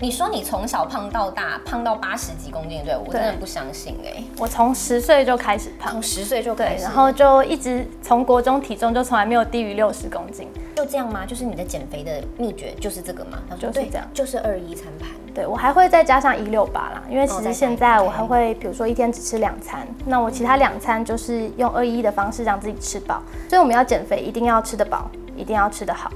你说你从小胖到大，胖到八十几公斤，对我真的不相信哎。我从十岁就开始胖，从十岁就开始，然后就一直从国中体重就从来没有低于六十公斤，就这样吗？就是你的减肥的秘诀就是这个吗？就是这样，就是二一餐盘。对我还会再加上一六八啦，因为其实现在我还会，比如说一天只吃两餐，那我其他两餐就是用二一的方式让自己吃饱。所以我们要减肥，一定要吃得饱，一定要吃得好。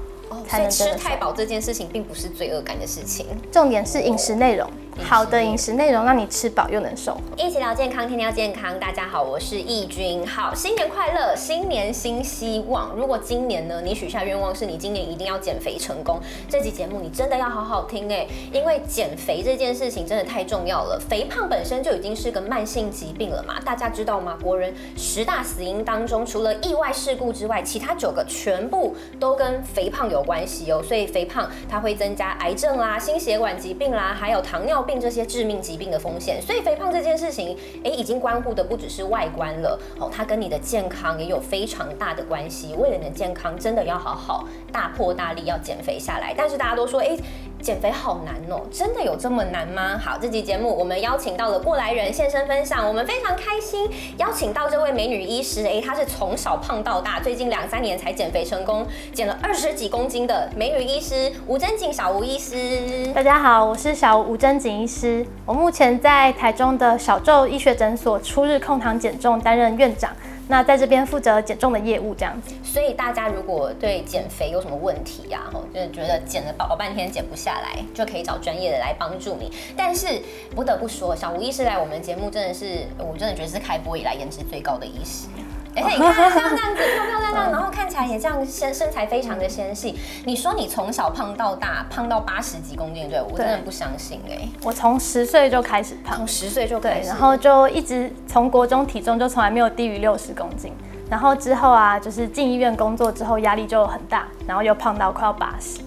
所以吃太饱这件事情并不是罪恶感的事情，重点是饮食内容。好的饮食内容让你吃饱又能瘦，一起聊健康，天天要健康。大家好，我是易君。好，新年快乐，新年新希望。如果今年呢，你许下愿望是你今年一定要减肥成功，这期节目你真的要好好听哎，因为减肥这件事情真的太重要了。肥胖本身就已经是个慢性疾病了嘛，大家知道吗？国人十大死因当中，除了意外事故之外，其他九个全部都跟肥胖有关关系哦。所以肥胖它会增加癌症啦、心血管疾病啦，还有糖尿。病这些致命疾病的风险，所以肥胖这件事情，哎，已经关乎的不只是外观了，哦，它跟你的健康也有非常大的关系。为了你的健康，真的要好好大破大立要减肥下来。但是大家都说，哎。减肥好难哦，真的有这么难吗？好，这期节目我们邀请到了过来人现身分享，我们非常开心邀请到这位美女医师，哎，她是从小胖到大，最近两三年才减肥成功，减了二十几公斤的美女医师吴真景小吴医师。大家好，我是小吴真景医师，我目前在台中的小宙医学诊所初日控糖减重担任院长。那在这边负责减重的业务，这样子。所以大家如果对减肥有什么问题呀，吼，就是觉得减了饱半天减不下来，就可以找专业的来帮助你。但是不得不说，小吴医师来我们节目真的是，我真的觉得是开播以来颜值最高的医师。哎，你看这样子漂漂亮亮，然后看起来也这样身身材非常的纤细。你说你从小胖到大，胖到八十几公斤，对我真的不相信哎。我从十岁就开始胖，从十岁就开始，然后就一直从国中体重就从来没有低于六十公斤。然后之后啊，就是进医院工作之后压力就很大，然后又胖到快要八十。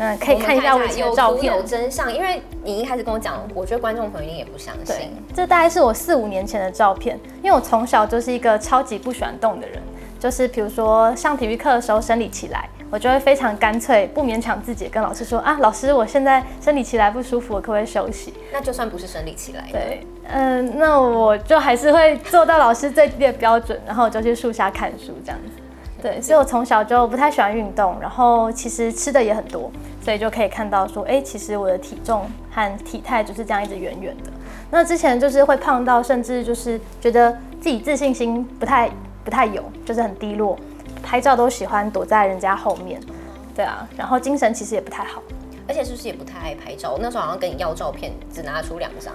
嗯，可以看一下我以前的照片，有真相。因为你一开始跟我讲，我觉得观众朋友一定也不相信。这大概是我四五年前的照片，因为我从小就是一个超级不喜欢动的人。就是比如说上体育课的时候生理期来，我就会非常干脆不勉强自己跟老师说啊，老师我现在生理期来不舒服，我可不可以休息？那就算不是生理期来，对，嗯，那我就还是会做到老师最低的标准，然后我就去树下看书这样子。对，所以我从小就不太喜欢运动，然后其实吃的也很多，所以就可以看到说，哎，其实我的体重和体态就是这样一直圆圆的。那之前就是会胖到甚至就是觉得自己自信心不太。不太有，就是很低落，拍照都喜欢躲在人家后面，对啊，然后精神其实也不太好，而且是不是也不太爱拍照？那时候好像跟你要照片，只拿出两张。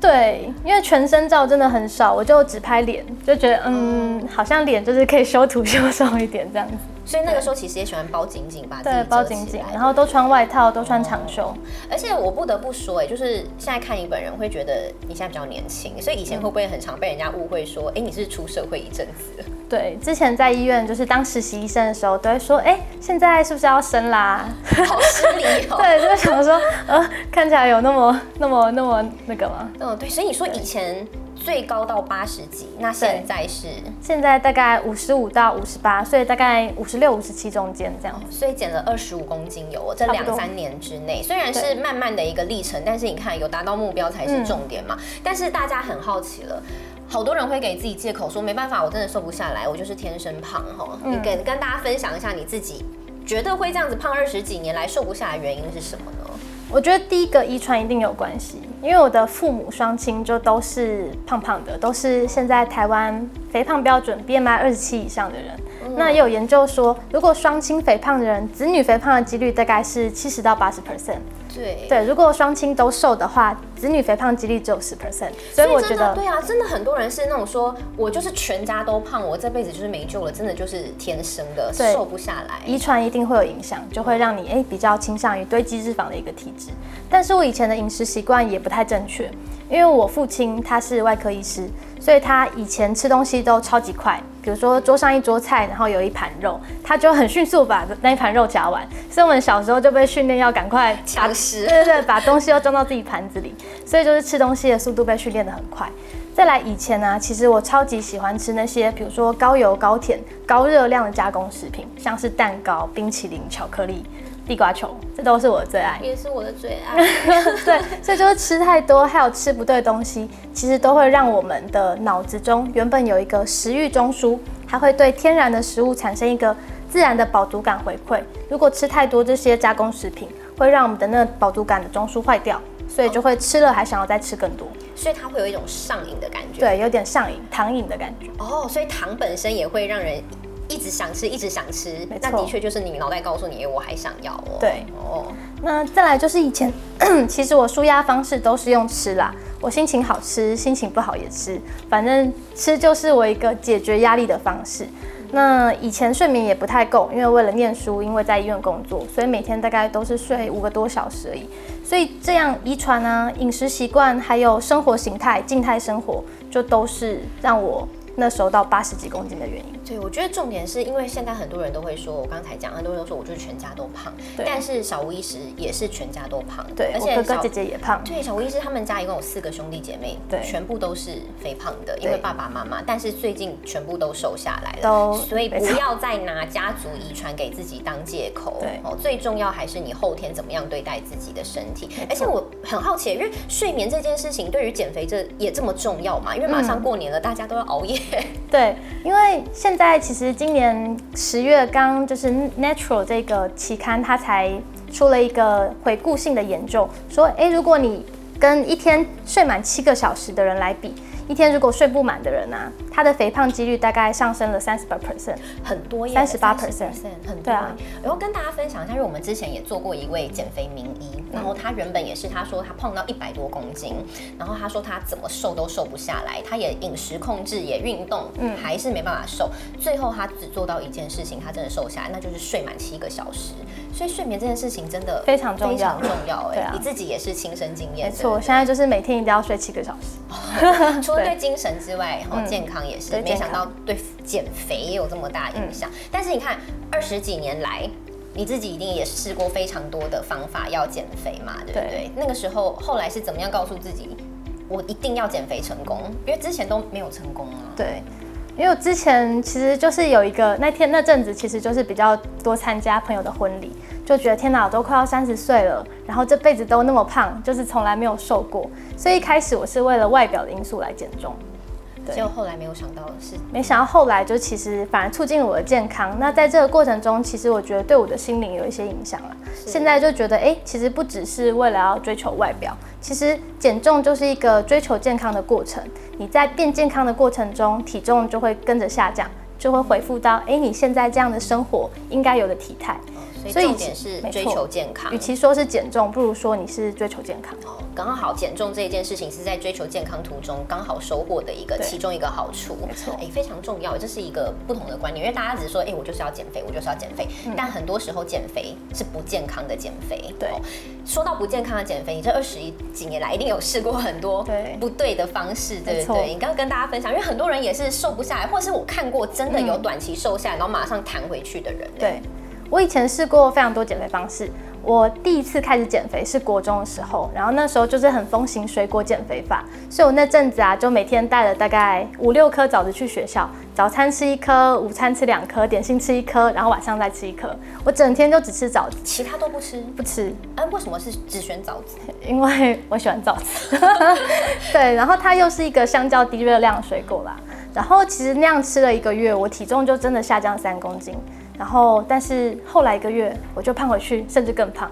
对，因为全身照真的很少，我就只拍脸，就觉得嗯，好像脸就是可以修图 修瘦一点这样子。所以那个时候其实也喜欢包紧紧，把自己包紧紧，然后都穿外套，都穿长袖。而且我不得不说，哎，就是现在看你本人会觉得你现在比较年轻，所以以前会不会很常被人家误会说，哎，你是出社会一阵子？对，之前在医院就是当实习医生的时候，都会说，哎，现在是不是要生啦？好失礼哦。对，就是想说，呃，看起来有那么、那么、那么那个吗？嗯，对，所以你说以前。最高到八十几，那现在是？现在大概五十五到五十八，所以大概五十六、五十七中间这样，所以减了二十五公斤有，这两三年之内，虽然是慢慢的一个历程，但是你看有达到目标才是重点嘛。但是大家很好奇了，好多人会给自己借口说没办法，我真的瘦不下来，我就是天生胖哈。你跟跟大家分享一下你自己觉得会这样子胖二十几年来瘦不下来原因是什么呢？我觉得第一个遗传一定有关系，因为我的父母双亲就都是胖胖的，都是现在台湾肥胖标准 BMI 二十七以上的人。那也有研究说，如果双亲肥胖的人，子女肥胖的几率大概是七十到八十 percent。对对，如果双亲都瘦的话，子女肥胖几率只有十 percent。所以我觉得，对啊，真的很多人是那种说，我就是全家都胖，我这辈子就是没救了，真的就是天生的瘦不下来。遗传一定会有影响，就会让你哎比较倾向于堆积脂肪的一个体质。但是我以前的饮食习惯也不太正确，因为我父亲他是外科医师。所以他以前吃东西都超级快，比如说桌上一桌菜，然后有一盘肉，他就很迅速把那一盘肉夹完。所以我们小时候就被训练要赶快抢食，对 对对，把东西都装到自己盘子里。所以就是吃东西的速度被训练的很快。再来以前呢，其实我超级喜欢吃那些，比如说高油、高甜、高热量的加工食品，像是蛋糕、冰淇淋、巧克力。地瓜球，这都是我的最爱。也是我的最爱。对，所以就是吃太多，还有吃不对的东西，其实都会让我们的脑子中原本有一个食欲中枢，它会对天然的食物产生一个自然的饱足感回馈。如果吃太多这些加工食品，会让我们的那个饱足感的中枢坏掉，所以就会吃了还想要再吃更多。所以它会有一种上瘾的感觉。对，有点上瘾、糖瘾的感觉。哦，所以糖本身也会让人一直想吃，一直想吃。那的确就是你脑袋告诉你，我还想要哦。对，哦。那再来就是以前，其实我舒压方式都是用吃啦。我心情好吃，心情不好也吃，反正吃就是我一个解决压力的方式。那以前睡眠也不太够，因为为了念书，因为在医院工作，所以每天大概都是睡五个多小时而已。所以这样遗传啊、饮食习惯，还有生活形态、静态生活，就都是让我。那时候到八十几公斤的原因，对我觉得重点是因为现在很多人都会说，我刚才讲，很多人都说我就是全家都胖，但是小吴医师也是全家都胖，对，而且哥哥姐姐也胖，对，小吴医师他们家一共有四个兄弟姐妹，对，全部都是肥胖的，因为爸爸妈妈，但是最近全部都瘦下来了，所以不要再拿家族遗传给自己当借口，对，哦，最重要还是你后天怎么样对待自己的身体，而且我很好奇，因为睡眠这件事情对于减肥这也这么重要嘛？因为马上过年了，大家都要熬夜。对，因为现在其实今年十月刚就是《Natural》这个期刊，它才出了一个回顾性的研究，说，诶，如果你跟一天睡满七个小时的人来比。一天如果睡不满的人啊，他的肥胖几率大概上升了三十八 percent，很多，三十八 percent，很多。然后跟大家分享一下，因为我们之前也做过一位减肥名医，然后他原本也是，他说他胖到一百多公斤，然后他说他怎么瘦都瘦不下来，他也饮食控制也运动，嗯，还是没办法瘦。最后他只做到一件事情，他真的瘦下来，那就是睡满七个小时。所以睡眠这件事情真的非常重要，非常重要。哎，你自己也是亲身经验。没错，我现在就是每天一定要睡七个小时。除了对精神之外，然后健康也是。没想到对减肥也有这么大影响。但是你看，二十几年来，你自己一定也试过非常多的方法要减肥嘛，对不对？那个时候后来是怎么样告诉自己，我一定要减肥成功？因为之前都没有成功啊。对。因为我之前其实就是有一个那天那阵子，其实就是比较多参加朋友的婚礼，就觉得天哪，我都快要三十岁了，然后这辈子都那么胖，就是从来没有瘦过，所以一开始我是为了外表的因素来减重。结果后来没有想到的是，没想到后来就其实反而促进了我的健康。那在这个过程中，其实我觉得对我的心灵有一些影响了。现在就觉得，哎，其实不只是为了要追求外表，其实减重就是一个追求健康的过程。你在变健康的过程中，体重就会跟着下降，就会恢复到，哎，你现在这样的生活应该有的体态。所以重点是追求健康。与其说是减重，不如说你是追求健康。哦，刚好减重这一件事情是在追求健康途中刚好收获的一个其中一个好处。没错，哎，非常重要。这是一个不同的观念，因为大家只是说，哎，我就是要减肥，我就是要减肥。但很多时候减肥是不健康的减肥。对，说到不健康的减肥，你这二十几年来一定有试过很多不对的方式，对不对？你刚刚跟大家分享，因为很多人也是瘦不下来，或者是我看过真的有短期瘦下来，然后马上弹回去的人。对。我以前试过非常多减肥方式。我第一次开始减肥是国中的时候，然后那时候就是很风行水果减肥法，所以我那阵子啊，就每天带了大概五六颗枣子去学校，早餐吃一颗，午餐吃两颗，点心吃一颗，然后晚上再吃一颗。我整天就只吃枣子，其他都不吃，不吃。哎，为什么是只选枣子？因为我喜欢枣子。对，然后它又是一个相较低热量水果啦。然后其实那样吃了一个月，我体重就真的下降三公斤。然后，但是后来一个月我就胖回去，甚至更胖，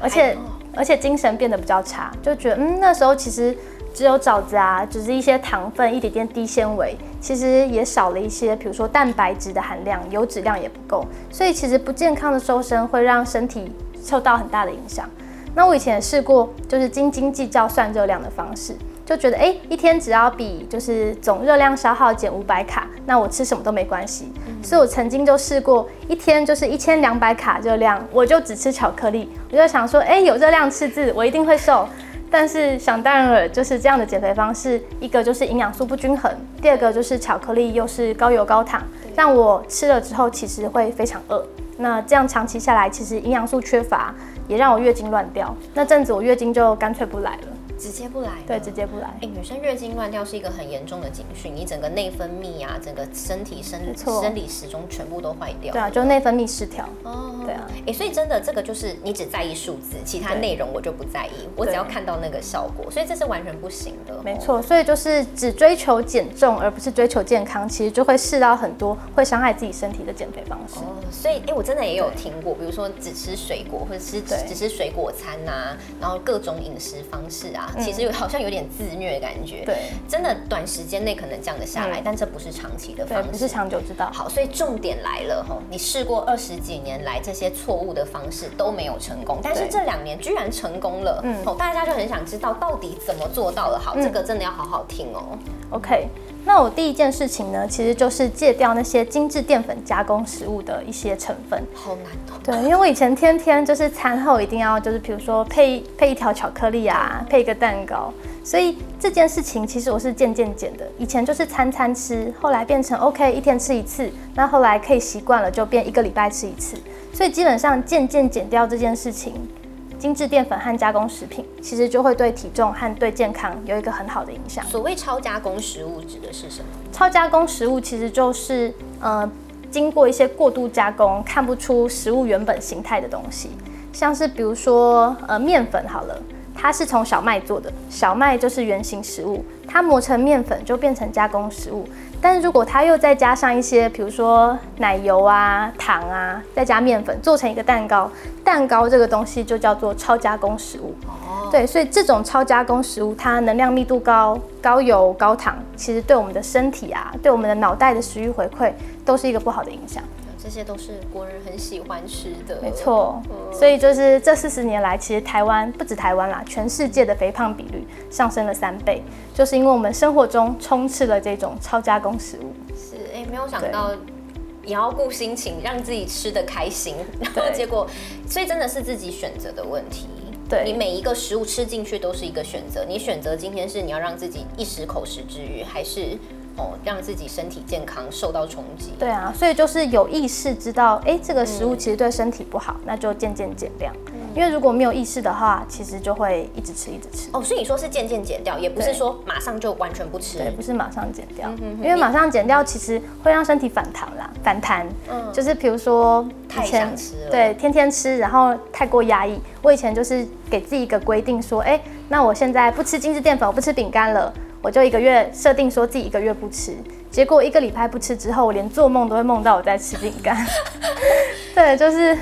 而且而且精神变得比较差，就觉得嗯那时候其实只有枣子啊，只是一些糖分，一点点低纤维，其实也少了一些，比如说蛋白质的含量，油脂量也不够，所以其实不健康的瘦身会让身体受到很大的影响。那我以前也试过，就是斤斤计较算热量的方式。就觉得哎，一天只要比就是总热量消耗减五百卡，那我吃什么都没关系。所以我曾经就试过一天就是一千两百卡热量，我就只吃巧克力。我就想说，哎，有热量赤字，我一定会瘦。但是想当然了，就是这样的减肥方式，一个就是营养素不均衡，第二个就是巧克力又是高油高糖，让我吃了之后其实会非常饿。那这样长期下来，其实营养素缺乏，也让我月经乱掉。那阵子我月经就干脆不来了。直接不来，对，直接不来。哎、女生月经乱掉是一个很严重的警讯，你整个内分泌啊，整个身体生没错生理时钟全部都坏掉。对啊，就内分泌失调。哦，对啊。哎、所以真的这个就是你只在意数字，其他内容我就不在意，我只要看到那个效果，所以这是完全不行的。没错，所以就是只追求减重，而不是追求健康，其实就会试到很多会伤害自己身体的减肥方式。哦，所以哎、诶我真的也有听过，比如说只吃水果，或者是只吃水果餐呐、然后各种饮食方式啊，其实有好像有点自虐的感觉。嗯对真的短时间内可能降得下来，嗯但这不是长期的，方式。不是长久之道。好，所以重点来了吼，你试过二十几年来这些错误的方式都没有成功，但是对这两年居然成功了，嗯，哦，大家就很想知道到底怎么做到的。好，这个真的要好好听哦。OK，那我第一件事情呢，其实就是戒掉那些精致淀粉加工食物的一些成分。好难哦。对，因为我以前天天就是餐后一定要就是比如说配配一条巧克力啊，配一个蛋糕，所以这件事情其实我是渐渐减的。以前就是餐餐吃，后来变成 OK 一天吃一次，那后来可以习惯了就变一个礼拜吃一次，所以基本上渐渐减掉这件事情。精致淀粉和加工食品其实就会对体重和对健康有一个很好的影响。所谓超加工食物指的是什么？超加工食物其实就是呃经过一些过度加工，看不出食物原本形态的东西，像是比如说呃面粉好了。它是从小麦做的，小麦就是原型食物，它磨成面粉就变成加工食物。但是如果它又再加上一些，比如说奶油啊、糖啊，再加面粉做成一个蛋糕，蛋糕这个东西就叫做超加工食物。哦，对，所以这种超加工食物，它能量密度高、高油、高糖，其实对我们的身体啊，对我们的脑袋的食欲回馈，都是一个不好的影响。这些都是国人很喜欢吃的。没错，所以就是这四十年来，其实台湾不止台湾啦，全世界的肥胖比率上升了三倍，就是因为我们生活中充斥了这种超加工食物。是，哎、没有想到也要顾心情，让自己吃的开心，然后结果，所以真的是自己选择的问题。对你每一个食物吃进去都是一个选择，你选择今天是你要让自己一时口食之欲，还是哦让自己身体健康受到冲击？对啊，所以就是有意识知道，哎，这个食物其实对身体不好，那就渐渐减量。因为如果没有意识的话，其实就会一直吃一直吃。哦，所以你说是渐渐减掉，也不是说马上就完全不吃。对，不是马上减掉，嗯因为马上减掉其实会让身体反弹啦，反弹。嗯就是比如说嗯太想吃了对，天天吃，然后太过压抑。我以前就是给自己一个规定，说，哎，那我现在不吃精致淀粉，我不吃饼干了，我就一个月设定说自己一个月不吃。结果一个礼拜不吃之后，我连做梦都会梦到我在吃饼干。对，就是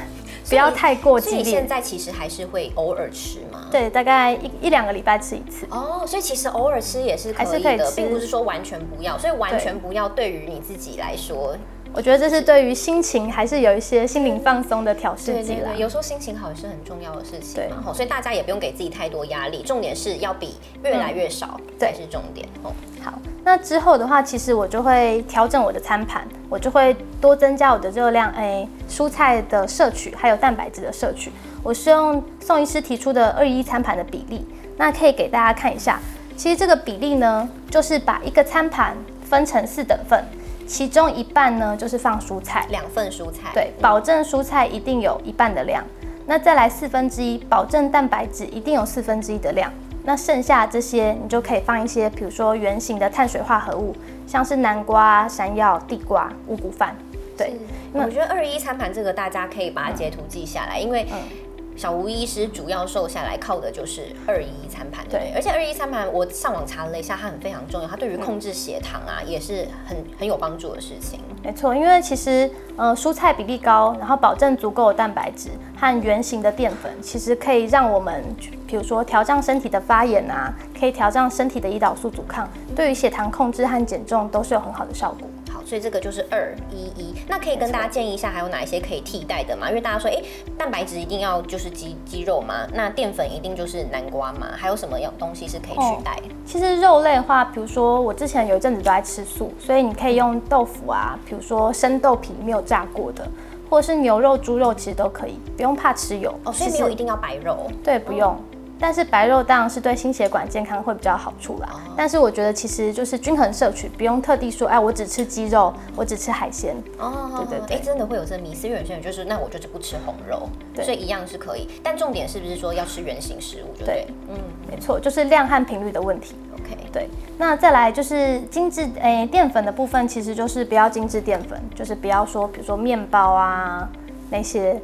不要太过激烈所以现。在其实还是会偶尔吃嘛？。对，大概一一两个礼拜吃一次。哦，所以其实偶尔吃也是可以的，还是可以吃并不是说完全不要。所以完全不要对于你自己来说，我觉得这是对于心情还是有一些心灵放松的调试剂啦对对对，。有时候心情好也是很重要的事情嘛。对吼所以大家也不用给自己太多压力，重点是要比越来越少才对是重点。哦，好，那之后的话，其实我就会调整我的餐盘，我就会多增加我的热量，诶，蔬菜的摄取，还有蛋白质的摄取。我是用宋医师提出的二一餐盘的比例，那可以给大家看一下。其实这个比例呢，就是把一个餐盘分成四等份，其中一半呢就是放蔬菜，两份蔬菜，对，保证蔬菜一定有一半的量。那再来四分之一，保证蛋白质一定有四分之一的量。那剩下这些，你就可以放一些，比如说圆形的碳水化合物，像是南瓜、山药、地瓜、五谷饭。对，我觉得二一餐盘这个大家可以把它截图记下来，因为。小吴医师主要瘦下来靠的就是二一餐盘，对而且二一餐盘我上网查了一下，它很非常重要，它对于控制血糖啊也是很很有帮助的事情。没错，因为其实呃蔬菜比例高，然后保证足够的蛋白质和原型的淀粉，其实可以让我们，比如说调降身体的发炎啊，可以调降身体的胰岛素阻抗，对于血糖控制和减重都是有很好的效果。好，所以这个就是二一一。那可以跟大家建议一下，还有哪一些可以替代的吗？因为大家说，哎、蛋白质一定要就是鸡鸡肉吗？那淀粉一定就是南瓜吗？还有什么样东西是可以取代？其实肉类的话，比如说我之前有一阵子都在吃素，所以你可以用豆腐啊，比如说生豆皮没有炸过的，或者是牛肉、猪肉，其实都可以，不用怕吃油。哦，所以没有一定要白肉。对，不用。但是白肉当然是对心血管健康会比较好处啦。但是我觉得其实就是均衡摄取，不用特地说，哎，我只吃鸡肉，我只吃海鲜。哦，对对对，哎，真的会有这迷思，因为有些人就是，那我就是不吃红肉，所以一样是可以。但重点是不是说要吃原形食物？对，嗯，没错，就是量和频率的问题。OK，对。那再来就是精致，哎，淀粉的部分其实就是不要精致淀粉，就是不要说，比如说面包啊那些。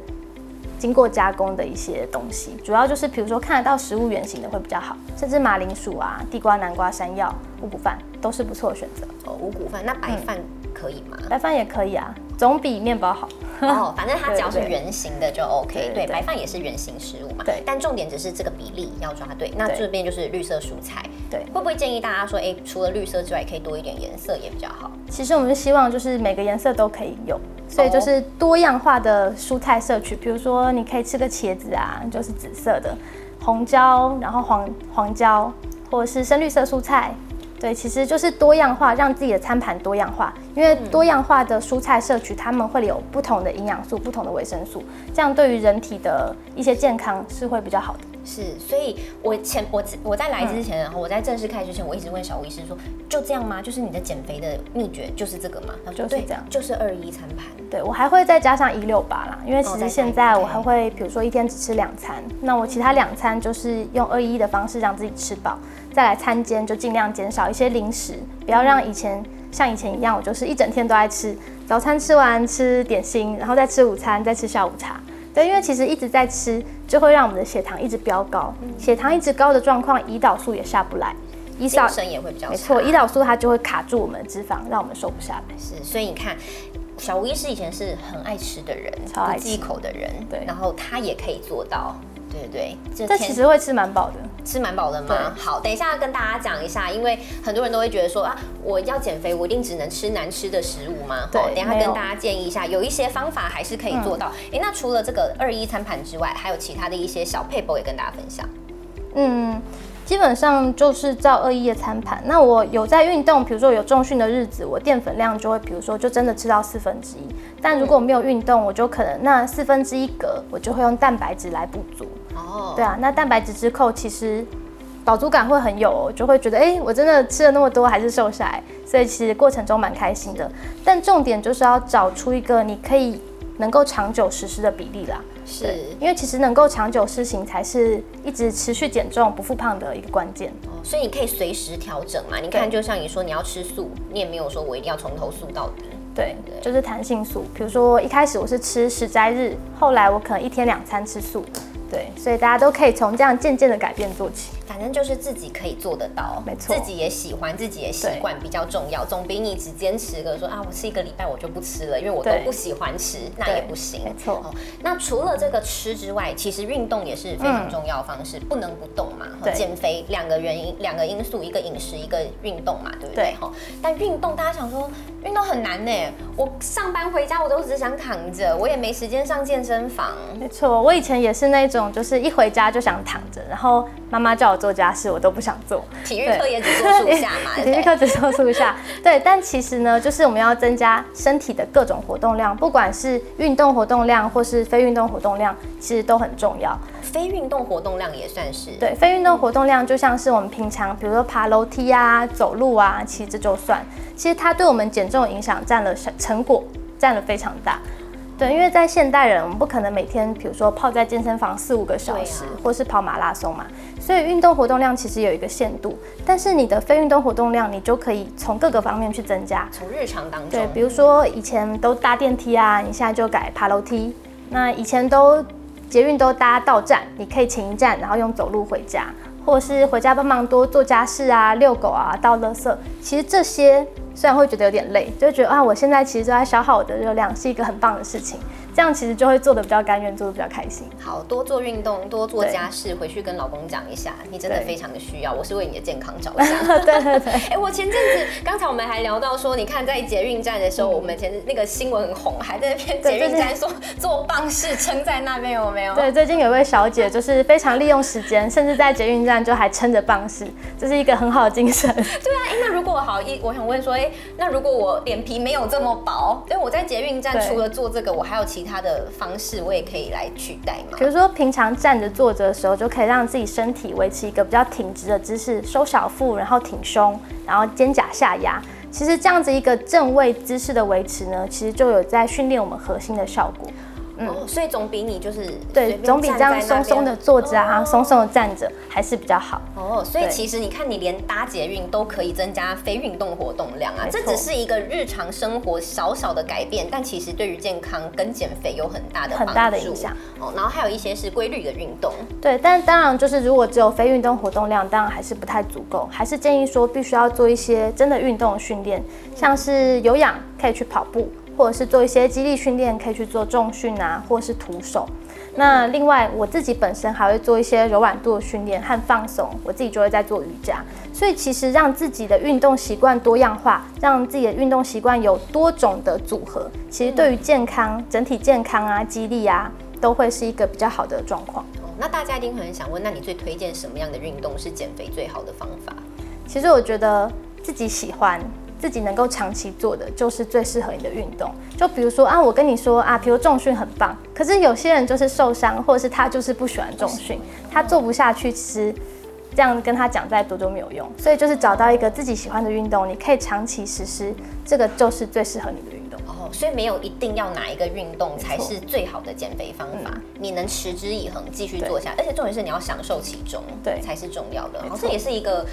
经过加工的一些东西，主要就是比如说看得到食物原型的会比较好，甚至马铃薯啊、地瓜、南瓜、山药、五谷饭都是不错的选择。哦，五谷饭那白饭可以吗？白饭也可以啊，总比面包好。哦，反正它只要是圆形的就 OK。对，白饭也是圆形食物嘛。对。但重点只是这个比例要抓对。那这边就是绿色蔬菜。对。会不会建议大家说，哎，除了绿色之外，可以多一点颜色也比较好？其实我们是希望就是每个颜色都可以有。所以就是多样化的蔬菜摄取，比如说你可以吃个茄子啊，就是紫色的，红椒，然后黄黄椒，或者是深绿色蔬菜。对，其实就是多样化，让自己的餐盘多样化。因为多样化的蔬菜摄取，它们会有不同的营养素、不同的维生素，这样对于人体的一些健康是会比较好的。是，所以我前我我在来之前，然后我在正式开之前，我一直问小吴医师说，就这样吗？就是你的减肥的秘诀就是这个吗？他说就是这样，就是二一餐盘。对我还会再加上一六八啦，因为其实现在我还会，比如说一天只吃两餐，那我其他两餐就是用二一的方式让自己吃饱，再来餐间就尽量减少一些零食，不要让以前像以前一样，我就是一整天都在吃，早餐吃完吃点心，然后再吃午餐，再吃下午茶。对，因为其实一直在吃，就会让我们的血糖一直飙高，血糖一直高的状况，胰岛素也下不来，胰岛素也会比较没错，胰岛素它就会卡住我们的脂肪，让我们瘦不下来。是，所以你看，小吴医师以前是很爱吃的人，超爱忌口的人，对，然后他也可以做到。对对，这其实会吃蛮饱的，吃蛮饱的吗？好，等一下跟大家讲一下，因为很多人都会觉得说啊，我要减肥，我一定只能吃难吃的食物吗？对，等下跟大家建议一下，有一些方法还是可以做到。哎，那除了这个二一餐盘之外，还有其他的一些小配博也跟大家分享。嗯。基本上就是照二一的餐盘。那我有在运动，比如说有重训的日子，我淀粉量就会，比如说就真的吃到四分之一。但如果没有运动，我就可能那四分之一格，我就会用蛋白质来补足。哦，对啊，那蛋白质之扣其实饱足感会很有，就会觉得哎，我真的吃了那么多还是瘦下来，所以其实过程中蛮开心的。但重点就是要找出一个你可以能够长久实施的比例啦。是，因为其实能够长久施行，才是一直持续减重不复胖的一个关键。哦，所以你可以随时调整嘛。你看，就像你说你要吃素，你也没有说我一定要从头素到底。对，就是弹性素。比如说一开始我是吃食斋日，后来我可能一天两餐吃素。对，所以大家都可以从这样渐渐的改变做起。反正就是自己可以做得到，没错，自己也喜欢，自己也习惯比较重要，总比你只坚持个说啊，我吃一个礼拜我就不吃了，因为我都不喜欢吃，那也不行。没错。哦那除了这个吃之外，其实运动也是非常重要的方式，不能不动嘛。减肥两个原因，两个因素，一个饮食，一个运动嘛，对不对？哈。但运动，大家想说运动很难呢。我上班回家我都只想躺着，我也没时间上健身房。没错，我以前也是那种，就是一回家就想躺着，然后妈妈叫我做家事，我都不想做。体育课也只做树下嘛，体育课只做树下。对，但其实呢，就是我们要增加身体的各种活动量，不管是运动活动量或是非运动活动量，其实都很重要。非运动活动量也算是。对，非运动活动量就像是我们平常，比如说爬楼梯啊、走路啊，其实这就算。其实它对我们减重影响占了成果，占了非常大。对，因为在现代人，我们不可能每天，比如说泡在健身房四五个小时，或是跑马拉松嘛，所以运动活动量其实有一个限度。但是你的非运动活动量，你就可以从各个方面去增加。从日常当中，对，比如说以前都搭电梯啊，你现在就改爬楼梯。那以前都捷运都搭到站，你可以请一站，然后用走路回家，或者是回家帮忙多做家事啊、遛狗啊、倒垃圾。其实这些。虽然会觉得有点累，就觉得啊，我现在其实都在消耗我的热量，是一个很棒的事情。这样其实就会做的比较甘愿，做的比较开心。好多做运动，多做家事，回去跟老公讲一下，你真的非常的需要。我是为你的健康着想。对 对对。哎，我前阵子刚才我们还聊到说，你看在捷运站的时候，我们前那个新闻很红，还在那边捷运站说做棒式撑在那边有没有？对，最近有位小姐就是非常利用时间，甚至在捷运站就还撑着棒式，这是一个很好的精神。对啊，哎，那如果好一，我想问说，哎，那如果我脸皮没有这么薄，因为我在捷运站除了做这个，我还有其他的方式，我也可以来取代嘛比？如说平常站着坐着的时候，就可以让自己身体维持一个比较挺直的姿势，收小腹，然后挺胸，然后肩胛下压。其实这样子一个正位姿势的维持呢，其实就有在训练我们核心的效果。哦，所以总比你就是对，总比这样松松的坐着啊，松松的站着还是比较好。哦，所以其实你看，你连搭捷运都可以增加非运动活动量啊，这只是一个日常生活小小的改变，但其实对于健康跟减肥有很大的很大的影响。哦，然后还有一些是规律的运动。对，但当然就是如果只有非运动活动量，当然还是不太足够，还是建议说必须要做一些真的运动训练，像是有氧可以去跑步，或者是做一些肌力训练，可以去做重训啊，或是徒手。那另外我自己本身还会做一些柔软度的训练和放松，我自己就会在做瑜伽。所以其实让自己的运动习惯多样化，让自己的运动习惯有多种的组合，其实对于健康、整体健康啊、肌力啊，都会是一个比较好的状况。哦，那大家一定会很想问，那你最推荐什么样的运动是减肥最好的方法？其实我觉得自己喜欢、自己能够长期做的，就是最适合你的运动。就比如说啊，我跟你说啊，比如重训很棒，可是有些人就是受伤，或者是他就是不喜欢重训，他做不下去，其实这样跟他讲再多都没有用。所以就是找到一个自己喜欢的运动，你可以长期实施，这个就是最适合你的运动。哦，所以没有一定要哪一个运动才是最好的减肥方法，你能持之以恒继续做下，而且重点是你要享受其中，对才是重要的。好，这也是一个。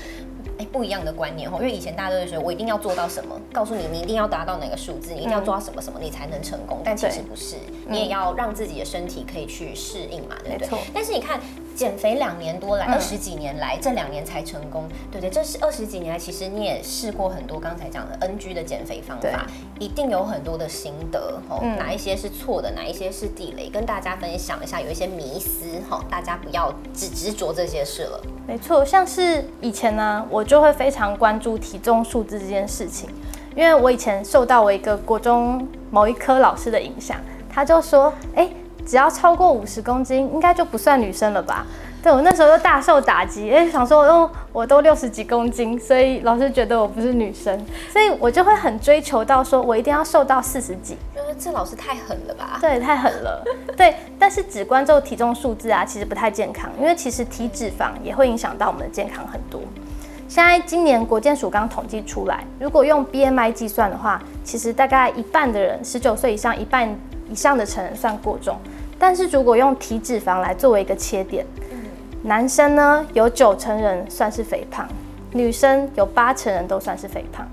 哎，不一样的观念哦，因为以前大家都会觉得我一定要做到什么，告诉你你一定要达到哪个数字，你一定要做到什么什么，你才能成功。但其实不是，你也要让自己的身体可以去适应嘛，对不对？但是你看，减肥两年多来，嗯二十几年来，这两年才成功，对对？这是二十几年来，其实你也试过很多刚才讲的 NG 的减肥方法，一定有很多的心得哦，嗯哪一些是错的，哪一些是地雷，跟大家分享一下，有一些迷思哈，大家不要只执着这些事了。没错，像是以前呢，我就会非常关注体重数字这件事情，因为我以前受到我一个国中某一科老师的影响，他就说，哎，只要超过五十公斤，应该就不算女生了吧？对我那时候就大受打击，哎，想说，哦，我都六十几公斤，所以老师觉得我不是女生，所以我就会很追求到说，我一定要瘦到四十几。这老师太狠了吧？对，太狠了。对，但是只关注体重数字啊，其实不太健康，因为其实体脂肪也会影响到我们的健康很多。现在今年国健署刚统计出来，如果用 BMI 计算的话，其实大概一半的人，十九岁以上一半以上的成人算过重。但是如果用体脂肪来作为一个切点，男生呢有九成人算是肥胖，女生有八成人都算是肥胖。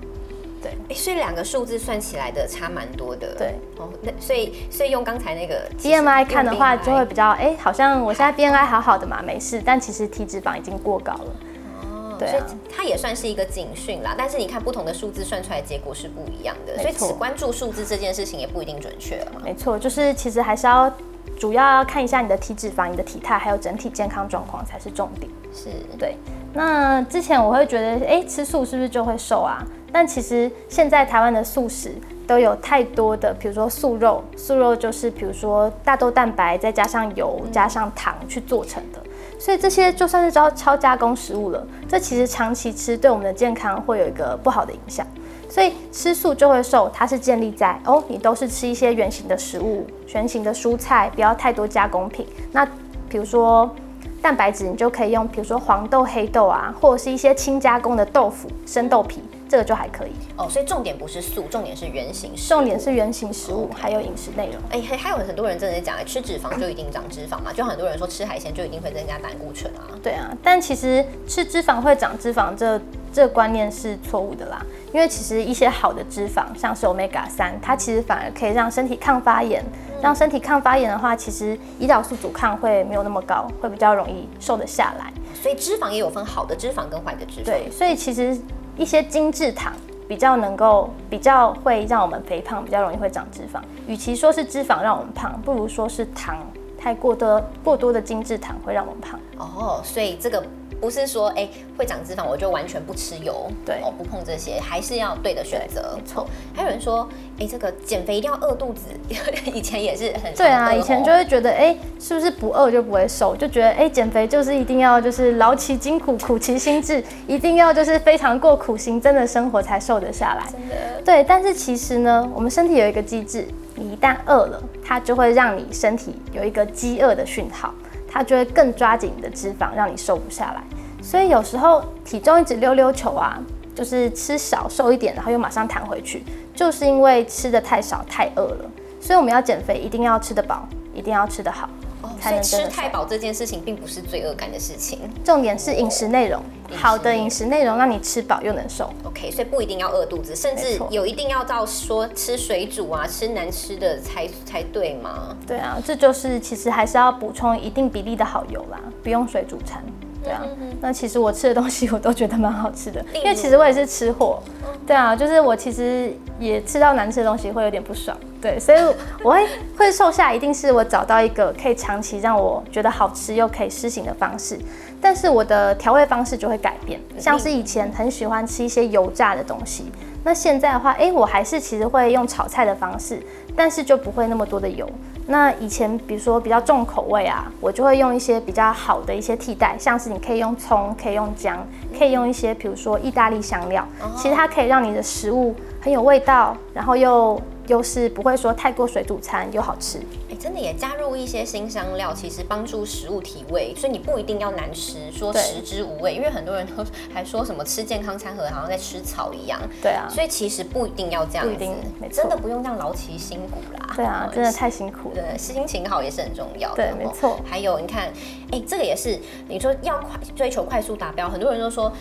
对，所以两个数字算起来的差蛮多的。对，哦，那所以所以用刚才那个 BMI 看的话，就会比较哎、好像我现在 BMI 好好的嘛，没事，但其实体脂肪已经过高了。哦对啊所以它也算是一个警讯啦。但是你看不同的数字算出来结果是不一样的，所以只关注数字这件事情也不一定准确了嘛。没错，就是其实还是要主要要看一下你的体脂肪、你的体态，还有整体健康状况才是重点。是，对，那之前我会觉得，哎、吃素是不是就会瘦啊？但其实现在台湾的素食都有太多的，比如说素肉，素肉就是比如说大豆蛋白再加上油加上糖去做成的，所以这些就算是超超加工食物了，这其实长期吃对我们的健康会有一个不好的影响。所以吃素就会瘦，它是建立在哦，你都是吃一些原形的食物、原形的蔬菜，不要太多加工品。那比如说蛋白质，你就可以用，比如说黄豆、黑豆啊，或者是一些轻加工的豆腐、生豆皮，这个就还可以。哦，所以重点不是素，重点是原形食物。重点是原形食物，还有饮食内容。哎，还还有很多人真的是讲，哎，吃脂肪 就一定长脂肪嘛，就很多人说吃海鲜就一定会增加胆固醇啊。对啊，但其实吃脂肪会长脂肪这这个观念是错误的啦，因为其实一些好的脂肪，像是 omega 三，它其实反而可以让身体抗发炎。让身体抗发炎的话，其实胰岛素阻抗会没有那么高，会比较容易瘦得下来。所以脂肪也有分好的脂肪跟坏的脂肪。对，所以其实一些精制糖比较能够比较会让我们肥胖，比较容易会长脂肪。与其说是脂肪让我们胖，不如说是糖太过多过多的精制糖会让我们胖。哦，所以这个不是说哎会长脂肪我就完全不吃油，对哦不碰这些，还是要对的选择。没错哦还有人说，哎这个减肥一定要饿肚子，以前也是很对啊，以前哦就会觉得，哎、是不是不饿就不会瘦？就觉得，哎、减肥就是一定要就是劳其筋骨，苦其心志，一定要就是非常过苦行僧的生活才瘦得下来。真的对，但是其实呢，我们身体有一个机制，你一旦饿了，它就会让你身体有一个饥饿的讯号，它就会更抓紧你的脂肪，让你瘦不下来。所以有时候体重一直溜溜球啊，就是吃少瘦一点，然后又马上弹回去，就是因为吃的太少太饿了。所以我们要减肥，一定要吃得饱，一定要吃得好。所以吃太饱这件事情并不是罪恶感的事情，重点是饮食内容，好的饮食内容让你吃饱又能瘦。OK，所以不一定要饿肚子，甚至有一定要到说吃水煮啊、吃难吃的才才对吗？对啊，这就是其实还是要补充一定比例的好油啦，不用水煮餐。对啊，那其实我吃的东西我都觉得蛮好吃的，因为其实我也是吃货。对啊，就是我其实也吃到难吃的东西会有点不爽。对，所以我会会瘦下，一定是我找到一个可以长期让我觉得好吃又可以施行的方式。但是我的调味方式就会改变，像是以前很喜欢吃一些油炸的东西，那现在的话，哎，我还是其实会用炒菜的方式，但是就不会那么多的油。那以前比如说比较重口味啊，我就会用一些比较好的一些替代，像是你可以用葱，可以用姜，可以用一些比如说意大利香料，其实它可以让你的食物很有味道，然后又。又是不会说太过水煮餐又好吃，哎，真的也加入一些新香料，其实帮助食物提味，所以你不一定要难吃，说食之无味，因为很多人都 还说什么吃健康餐盒好像在吃草一样，对啊，所以其实不一定要这样子，真的不用这样劳其筋骨啦，对啊，真的太辛苦了，心情好也是很重要，对，没错，还有你看，哎，这个也是你说要快追求快速达标，很多人都说。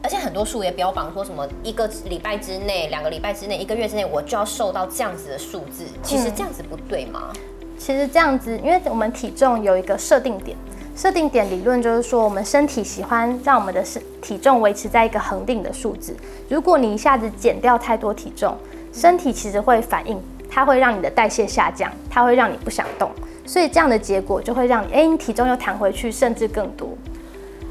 而且很多数也标榜说什么一个礼拜之内、两个礼拜之内、一个月之内，我就要瘦到这样子的数字。其实这样子不对吗？其实这样子，因为我们体重有一个设定点，设定点理论就是说，我们身体喜欢让我们的身体重维持在一个恒定的数字。如果你一下子减掉太多体重，身体其实会反应，它会让你的代谢下降，它会让你不想动，所以这样的结果就会让你，哎，你体重又弹回去，甚至更多。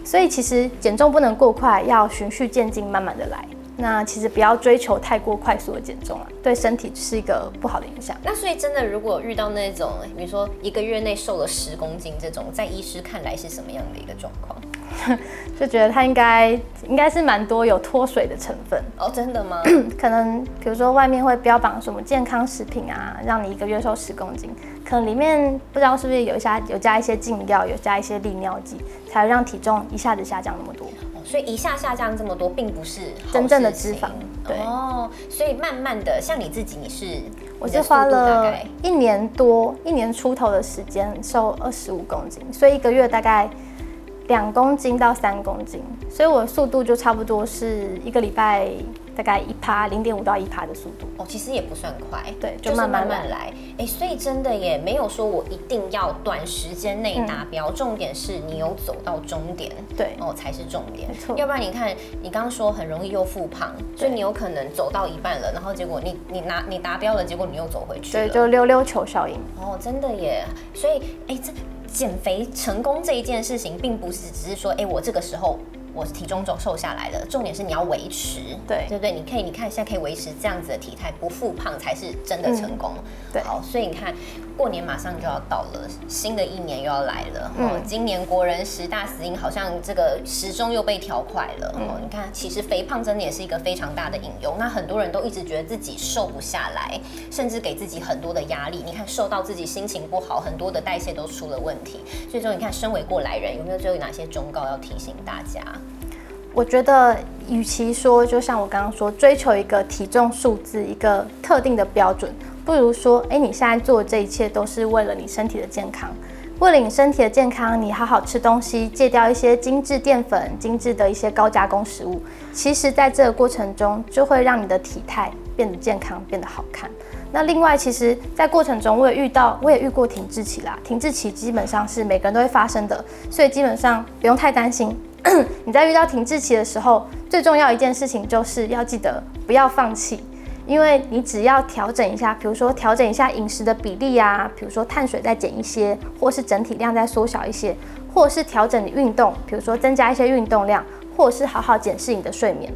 所以其实减重不能过快，要循序渐进，慢慢的来。那其实不要追求太过快速的减重啊，对身体是一个不好的影响。那所以真的，如果遇到那种，比如说一个月内瘦了十公斤这种，在医师看来是什么样的一个状况？就觉得他应该应该是蛮多有脱水的成分哦，真的吗？可能比如说外面会标榜什么健康食品啊，让你一个月瘦十公斤，可能里面不知道是不是有一下有加一些禁药，有加一些利尿剂，才让体重一下子下降那么多。所以一下下降这么多，并不是真正的脂肪。对哦，所以慢慢的，像你自己，你是我是花了一年多、一年出头的时间瘦二十五公斤，所以一个月大概。两公斤到三公斤，所以我的速度就差不多是一个礼拜大概一趴零点五到一趴的速度哦，其实也不算快，对，就慢慢慢来。哎，所以真的也没有说我一定要短时间内达标，重点是你有走到终点，对哦才是重点，没错。要不然你看你刚刚说很容易又复胖，所以你有可能走到一半了，然后结果你你拿你达标了，结果你又走回去了，对，就溜溜球效应。哦，真的耶，所以哎这。减肥成功这一件事情，并不是只是说，哎，我这个时候。我体重总瘦下来了，重点是你要维持，对对不对？你可以，你看现在可以维持这样子的体态，不复胖才是真的成功。对，好，所以你看，过年马上就要到了，新的一年又要来了。哦，今年国人十大死因好像这个时钟又被调快了。哦，你看，其实肥胖真的也是一个非常大的隐忧。那很多人都一直觉得自己瘦不下来，甚至给自己很多的压力。你看，瘦到自己心情不好，很多的代谢都出了问题。所以说，你看，身为过来人，有没有最后哪些忠告要提醒大家？我觉得，与其说就像我刚刚说，追求一个体重数字、一个特定的标准，不如说，哎，你现在做的这一切都是为了你身体的健康，为了你身体的健康，你好好吃东西，戒掉一些精致淀粉、精致的一些高加工食物。其实，在这个过程中，就会让你的体态变得健康，变得好看。那另外，其实，在过程中，我也遇到，我也遇过停滞期啦。停滞期基本上是每个人都会发生的，所以基本上不用太担心。你在遇到停滞期的时候，最重要一件事情就是要记得不要放弃，因为你只要调整一下，比如说调整一下饮食的比例啊，比如说碳水再减一些，或是整体量再缩小一些，或是调整你运动，比如说增加一些运动量，或是好好检视你的睡眠。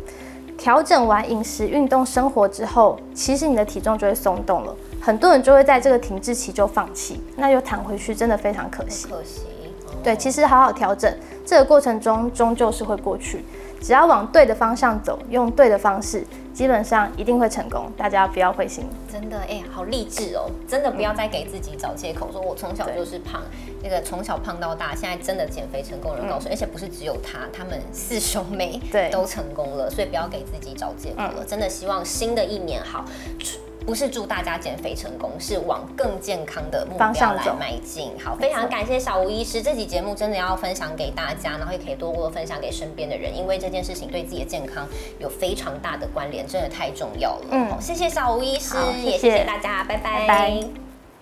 调整完饮食、运动、生活之后，其实你的体重就会松动了。很多人就会在这个停滞期就放弃，那又弹回去，真的非常可惜。可惜。对，其实好好调整，这个过程中终究是会过去。只要往对的方向走，用对的方式，基本上一定会成功。大家不要灰心。真的哎，好励志哦！真的不要再给自己找借口，说我从小就是胖，那个从小胖到大，现在真的减肥成功人告诉，而且不是只有他，他们四兄妹对都成功了，所以不要给自己找借口了。真的希望新的一年好。不是祝大家减肥成功，是往更健康的目标来迈进。好，非常感谢小吴医师，这期节目真的要分享给大家，然后也可以多多分享给身边的人，因为这件事情对自己的健康有非常大的关联，真的太重要了。嗯，谢谢小吴医师，也谢谢大家，拜拜。